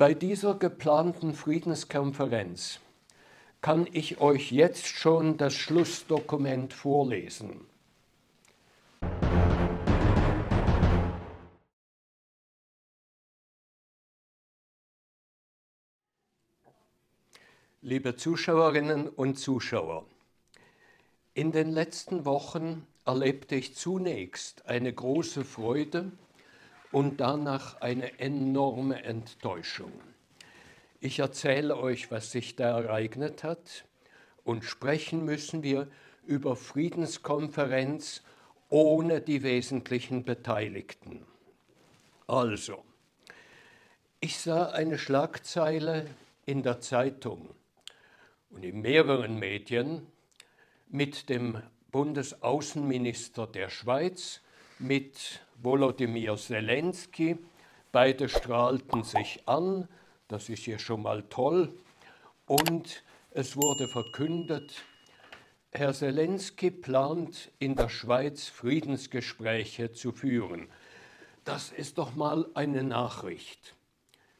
Bei dieser geplanten Friedenskonferenz kann ich euch jetzt schon das Schlussdokument vorlesen. Liebe Zuschauerinnen und Zuschauer, in den letzten Wochen erlebte ich zunächst eine große Freude und danach eine enorme Enttäuschung. Ich erzähle euch, was sich da ereignet hat und sprechen müssen wir über Friedenskonferenz ohne die wesentlichen Beteiligten. Also, ich sah eine Schlagzeile in der Zeitung und in mehreren Medien mit dem Bundesaußenminister der Schweiz, mit Volodymyr Zelensky. Beide strahlten sich an, das ist ja schon mal toll. Und es wurde verkündet, Herr Zelensky plant in der Schweiz Friedensgespräche zu führen. Das ist doch mal eine Nachricht.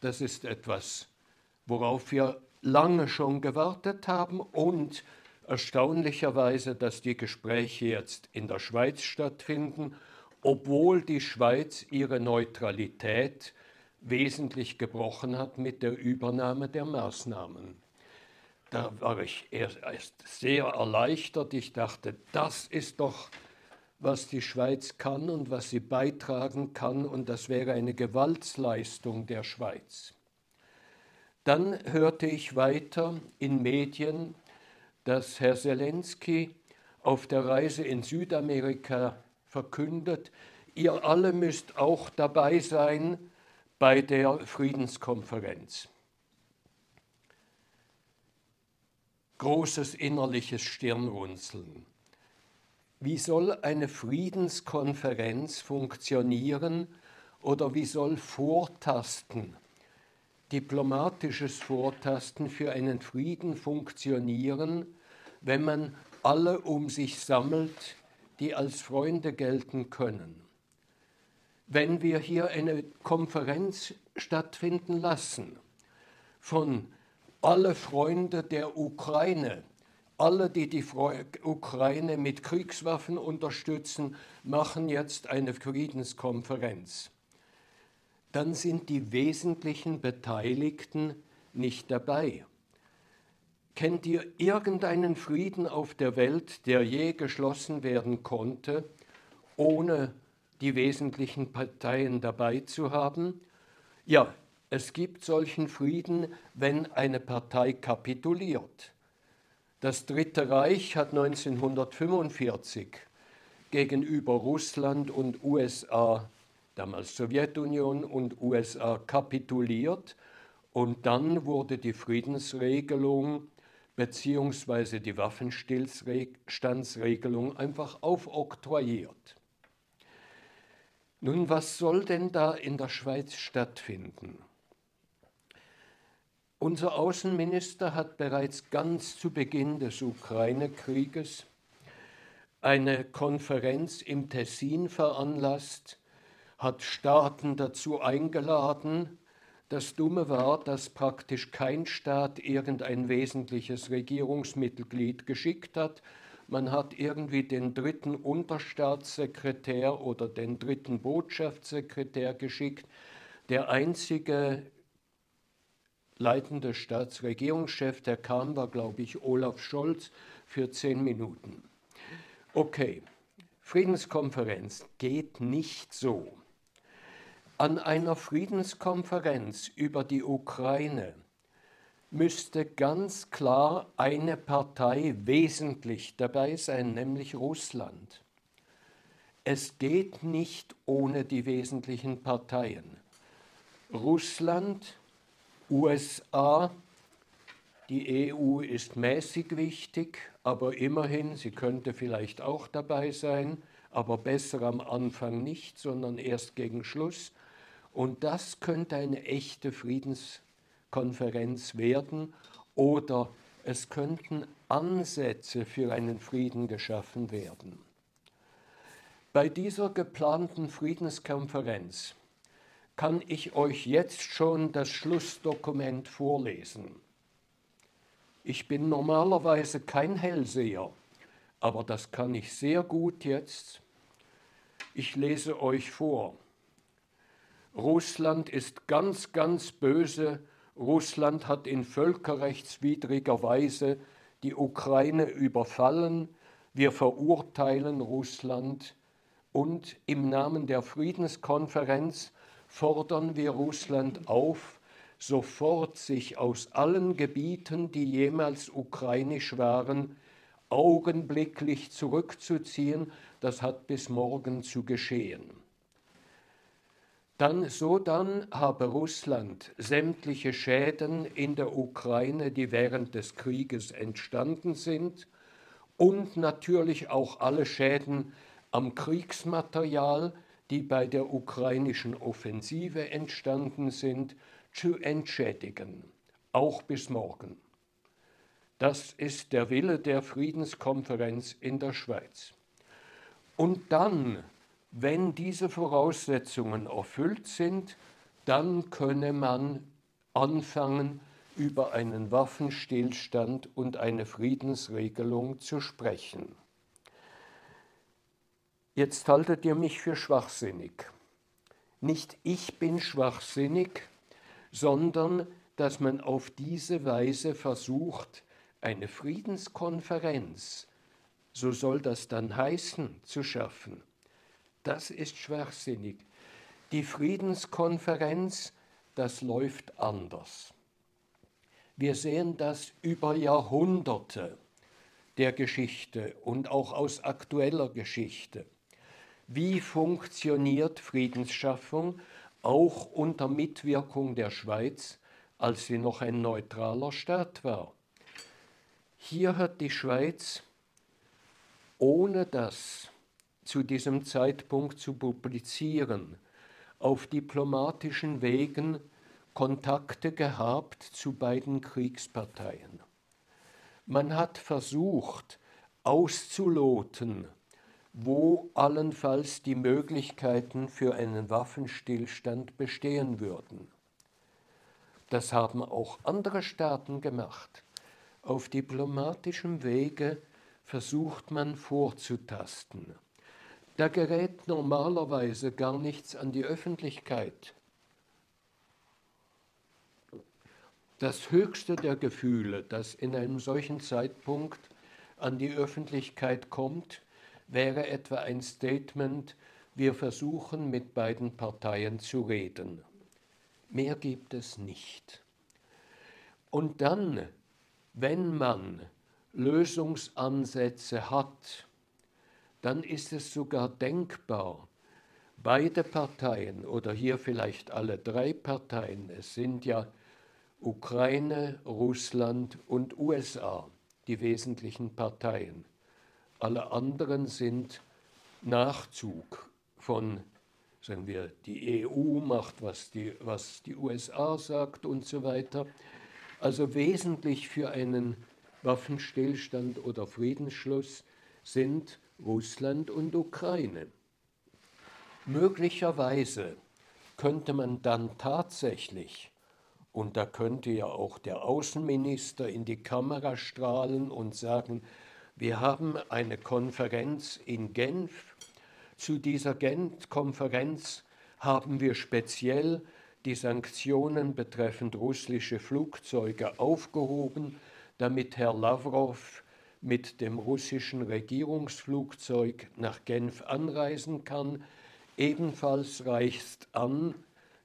Das ist etwas, worauf wir lange schon gewartet haben und erstaunlicherweise, dass die Gespräche jetzt in der Schweiz stattfinden obwohl die Schweiz ihre Neutralität wesentlich gebrochen hat mit der Übernahme der Maßnahmen. Da war ich erst sehr erleichtert. Ich dachte, das ist doch, was die Schweiz kann und was sie beitragen kann, und das wäre eine Gewaltsleistung der Schweiz. Dann hörte ich weiter in Medien, dass Herr Zelensky auf der Reise in Südamerika verkündet, ihr alle müsst auch dabei sein bei der Friedenskonferenz. Großes innerliches Stirnrunzeln. Wie soll eine Friedenskonferenz funktionieren oder wie soll Vortasten, diplomatisches Vortasten für einen Frieden funktionieren, wenn man alle um sich sammelt, die als Freunde gelten können. Wenn wir hier eine Konferenz stattfinden lassen von alle Freunde der Ukraine, alle, die die Ukraine mit Kriegswaffen unterstützen, machen jetzt eine Friedenskonferenz. Dann sind die wesentlichen Beteiligten nicht dabei. Kennt ihr irgendeinen Frieden auf der Welt, der je geschlossen werden konnte, ohne die wesentlichen Parteien dabei zu haben? Ja, es gibt solchen Frieden, wenn eine Partei kapituliert. Das Dritte Reich hat 1945 gegenüber Russland und USA, damals Sowjetunion und USA, kapituliert und dann wurde die Friedensregelung beziehungsweise die Waffenstillstandsregelung einfach aufoktroyiert. Nun, was soll denn da in der Schweiz stattfinden? Unser Außenminister hat bereits ganz zu Beginn des Ukraine-Krieges eine Konferenz im Tessin veranlasst, hat Staaten dazu eingeladen, das Dumme war, dass praktisch kein Staat irgendein wesentliches Regierungsmitglied geschickt hat. Man hat irgendwie den dritten Unterstaatssekretär oder den dritten Botschaftssekretär geschickt. Der einzige leitende Staatsregierungschef, der kam, war, glaube ich, Olaf Scholz für zehn Minuten. Okay, Friedenskonferenz geht nicht so. An einer Friedenskonferenz über die Ukraine müsste ganz klar eine Partei wesentlich dabei sein, nämlich Russland. Es geht nicht ohne die wesentlichen Parteien. Russland, USA, die EU ist mäßig wichtig, aber immerhin, sie könnte vielleicht auch dabei sein, aber besser am Anfang nicht, sondern erst gegen Schluss. Und das könnte eine echte Friedenskonferenz werden oder es könnten Ansätze für einen Frieden geschaffen werden. Bei dieser geplanten Friedenskonferenz kann ich euch jetzt schon das Schlussdokument vorlesen. Ich bin normalerweise kein Hellseher, aber das kann ich sehr gut jetzt. Ich lese euch vor. Russland ist ganz, ganz böse. Russland hat in völkerrechtswidriger Weise die Ukraine überfallen. Wir verurteilen Russland und im Namen der Friedenskonferenz fordern wir Russland auf, sofort sich aus allen Gebieten, die jemals ukrainisch waren, augenblicklich zurückzuziehen. Das hat bis morgen zu geschehen. Dann, so dann habe Russland sämtliche Schäden in der Ukraine, die während des Krieges entstanden sind, und natürlich auch alle Schäden am Kriegsmaterial, die bei der ukrainischen Offensive entstanden sind, zu entschädigen, auch bis morgen. Das ist der Wille der Friedenskonferenz in der Schweiz. Und dann, wenn diese Voraussetzungen erfüllt sind, dann könne man anfangen, über einen Waffenstillstand und eine Friedensregelung zu sprechen. Jetzt haltet ihr mich für schwachsinnig. Nicht ich bin schwachsinnig, sondern dass man auf diese Weise versucht, eine Friedenskonferenz, so soll das dann heißen, zu schaffen. Das ist schwachsinnig. Die Friedenskonferenz, das läuft anders. Wir sehen das über Jahrhunderte der Geschichte und auch aus aktueller Geschichte. Wie funktioniert Friedensschaffung auch unter Mitwirkung der Schweiz, als sie noch ein neutraler Staat war. Hier hat die Schweiz, ohne das zu diesem Zeitpunkt zu publizieren, auf diplomatischen Wegen Kontakte gehabt zu beiden Kriegsparteien. Man hat versucht auszuloten, wo allenfalls die Möglichkeiten für einen Waffenstillstand bestehen würden. Das haben auch andere Staaten gemacht. Auf diplomatischem Wege versucht man vorzutasten. Da gerät normalerweise gar nichts an die Öffentlichkeit. Das höchste der Gefühle, das in einem solchen Zeitpunkt an die Öffentlichkeit kommt, wäre etwa ein Statement, wir versuchen mit beiden Parteien zu reden. Mehr gibt es nicht. Und dann, wenn man Lösungsansätze hat, dann ist es sogar denkbar, beide Parteien oder hier vielleicht alle drei Parteien, es sind ja Ukraine, Russland und USA die wesentlichen Parteien, alle anderen sind Nachzug von, sagen wir, die EU macht, was die, was die USA sagt und so weiter. Also wesentlich für einen Waffenstillstand oder Friedensschluss sind Russland und Ukraine. Möglicherweise könnte man dann tatsächlich, und da könnte ja auch der Außenminister in die Kamera strahlen und sagen, wir haben eine Konferenz in Genf. Zu dieser Genf-Konferenz haben wir speziell die Sanktionen betreffend russische Flugzeuge aufgehoben, damit Herr Lavrov mit dem russischen Regierungsflugzeug nach Genf anreisen kann. Ebenfalls reist an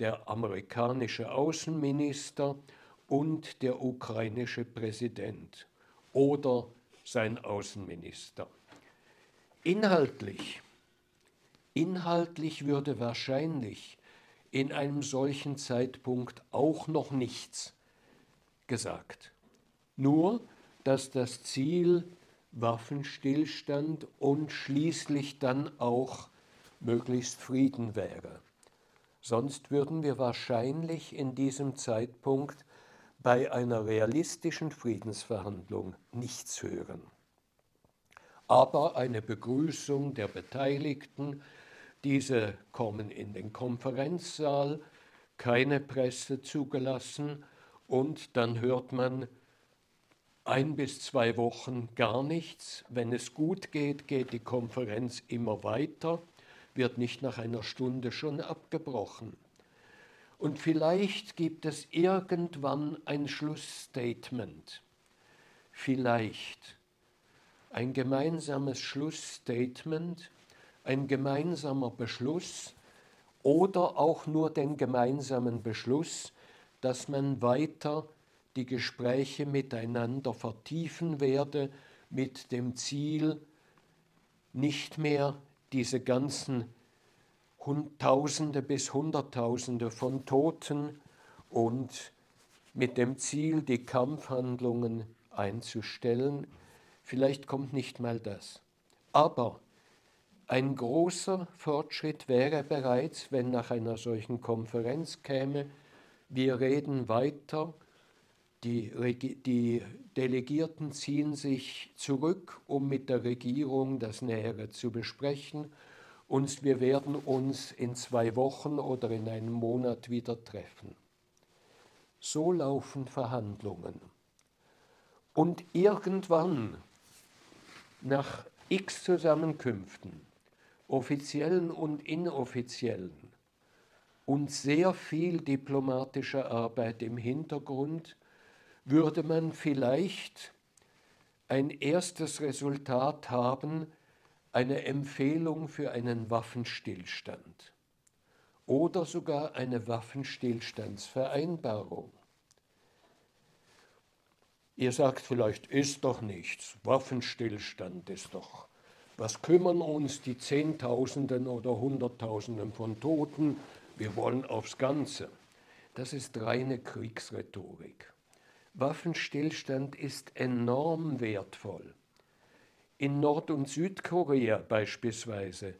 der amerikanische Außenminister und der ukrainische Präsident oder sein Außenminister. Inhaltlich, inhaltlich würde wahrscheinlich in einem solchen Zeitpunkt auch noch nichts gesagt. Nur, dass das Ziel Waffenstillstand und schließlich dann auch möglichst Frieden wäre. Sonst würden wir wahrscheinlich in diesem Zeitpunkt bei einer realistischen Friedensverhandlung nichts hören. Aber eine Begrüßung der Beteiligten, Diese kommen in den Konferenzsaal, keine Presse zugelassen und dann hört man ein bis zwei Wochen gar nichts. Wenn es gut geht, geht die Konferenz immer weiter, wird nicht nach einer Stunde schon abgebrochen. Und vielleicht gibt es irgendwann ein Schlussstatement. Vielleicht ein gemeinsames Schlussstatement, ein gemeinsamer Beschluss oder auch nur den gemeinsamen Beschluss, dass man weiter die Gespräche miteinander vertiefen werde mit dem Ziel, nicht mehr diese ganzen Tausende bis Hunderttausende von Toten und mit dem Ziel, die Kampfhandlungen einzustellen. Vielleicht kommt nicht mal das. Aber ein großer Fortschritt wäre bereits, wenn nach einer solchen Konferenz käme, wir reden weiter, die, die, Delegierten ziehen sich zurück, um mit der Regierung das Nähere zu besprechen und wir werden uns in zwei Wochen oder in einem Monat wieder treffen. So laufen Verhandlungen. Und irgendwann, nach x Zusammenkünften, offiziellen und inoffiziellen, und sehr viel diplomatischer Arbeit im Hintergrund, würde man vielleicht ein erstes Resultat haben, eine Empfehlung für einen Waffenstillstand oder sogar eine Waffenstillstandsvereinbarung. Ihr sagt vielleicht, ist doch nichts, Waffenstillstand ist doch was kümmern uns die Zehntausenden oder Hunderttausenden von Toten? Wir wollen aufs Ganze. Das ist reine Kriegsrhetorik. Waffenstillstand ist enorm wertvoll. In Nord- und Südkorea beispielsweise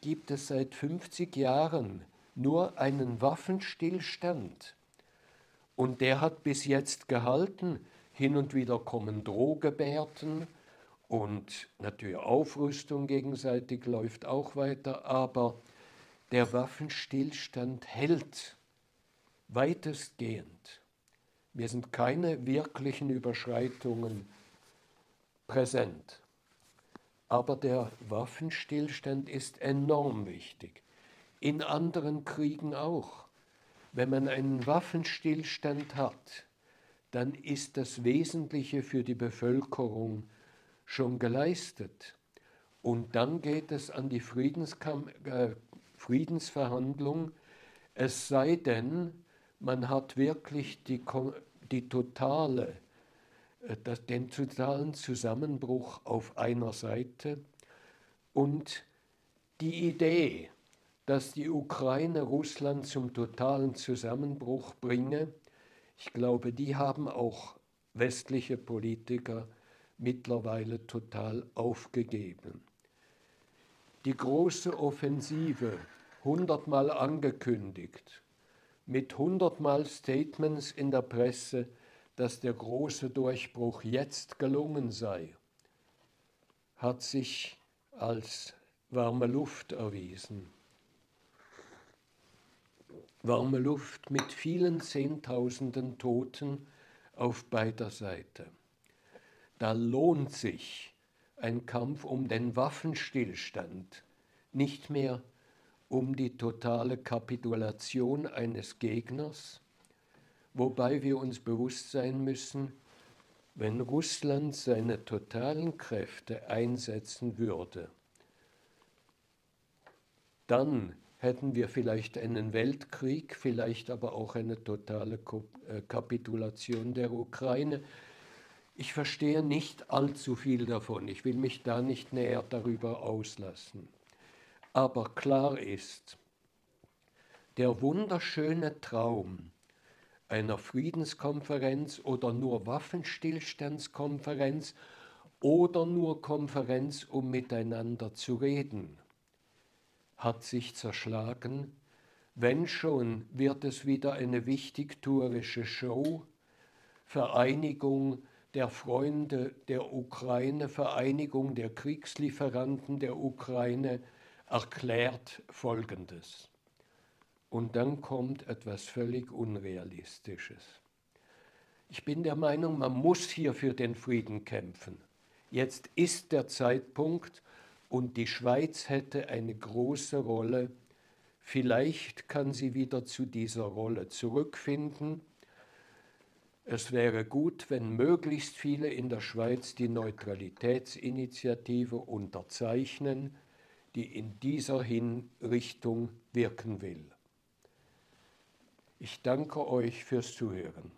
gibt es seit 50 Jahren nur einen Waffenstillstand. Und der hat bis jetzt gehalten. Hin und wieder kommen Drohgebärden und natürlich Aufrüstung gegenseitig läuft auch weiter, aber der Waffenstillstand hält weitestgehend. Mir sind keine wirklichen Überschreitungen präsent. Aber der Waffenstillstand ist enorm wichtig. In anderen Kriegen auch. Wenn man einen Waffenstillstand hat, dann ist das Wesentliche für die Bevölkerung schon geleistet. Und dann geht es an die äh, Friedensverhandlung, es sei denn, man hat wirklich die, die totale, äh, den totalen Zusammenbruch auf einer Seite und die Idee, dass die Ukraine Russland zum totalen Zusammenbruch bringe, ich glaube, die haben auch westliche Politiker mittlerweile total aufgegeben. Die große Offensive, hundertmal angekündigt, mit hundertmal Statements in der Presse, dass der große Durchbruch jetzt gelungen sei, hat sich als warme Luft erwiesen. Warme Luft mit vielen Zehntausenden Toten auf beider Seite da lohnt sich ein Kampf um den Waffenstillstand, nicht mehr um die totale Kapitulation eines Gegners, wobei wir uns bewusst sein müssen, wenn Russland seine totalen Kräfte einsetzen würde, dann hätten wir vielleicht einen Weltkrieg, vielleicht aber auch eine totale äh, Kapitulation der Ukraine, ich verstehe nicht allzu viel davon. Ich will mich da nicht näher darüber auslassen. Aber klar ist, der wunderschöne Traum einer Friedenskonferenz oder nur Waffenstillstandskonferenz oder nur Konferenz, um miteinander zu reden, hat sich zerschlagen. Wenn schon, wird es wieder eine wichtigtuerische Show, Vereinigung der Freunde der Ukraine, Vereinigung der Kriegslieferanten der Ukraine, erklärt Folgendes. Und dann kommt etwas völlig Unrealistisches. Ich bin der Meinung, man muss hier für den Frieden kämpfen. Jetzt ist der Zeitpunkt und die Schweiz hätte eine große Rolle. Vielleicht kann sie wieder zu dieser Rolle zurückfinden. Es wäre gut, wenn möglichst viele in der Schweiz die Neutralitätsinitiative unterzeichnen, die in dieser Hinrichtung wirken will. Ich danke euch fürs Zuhören.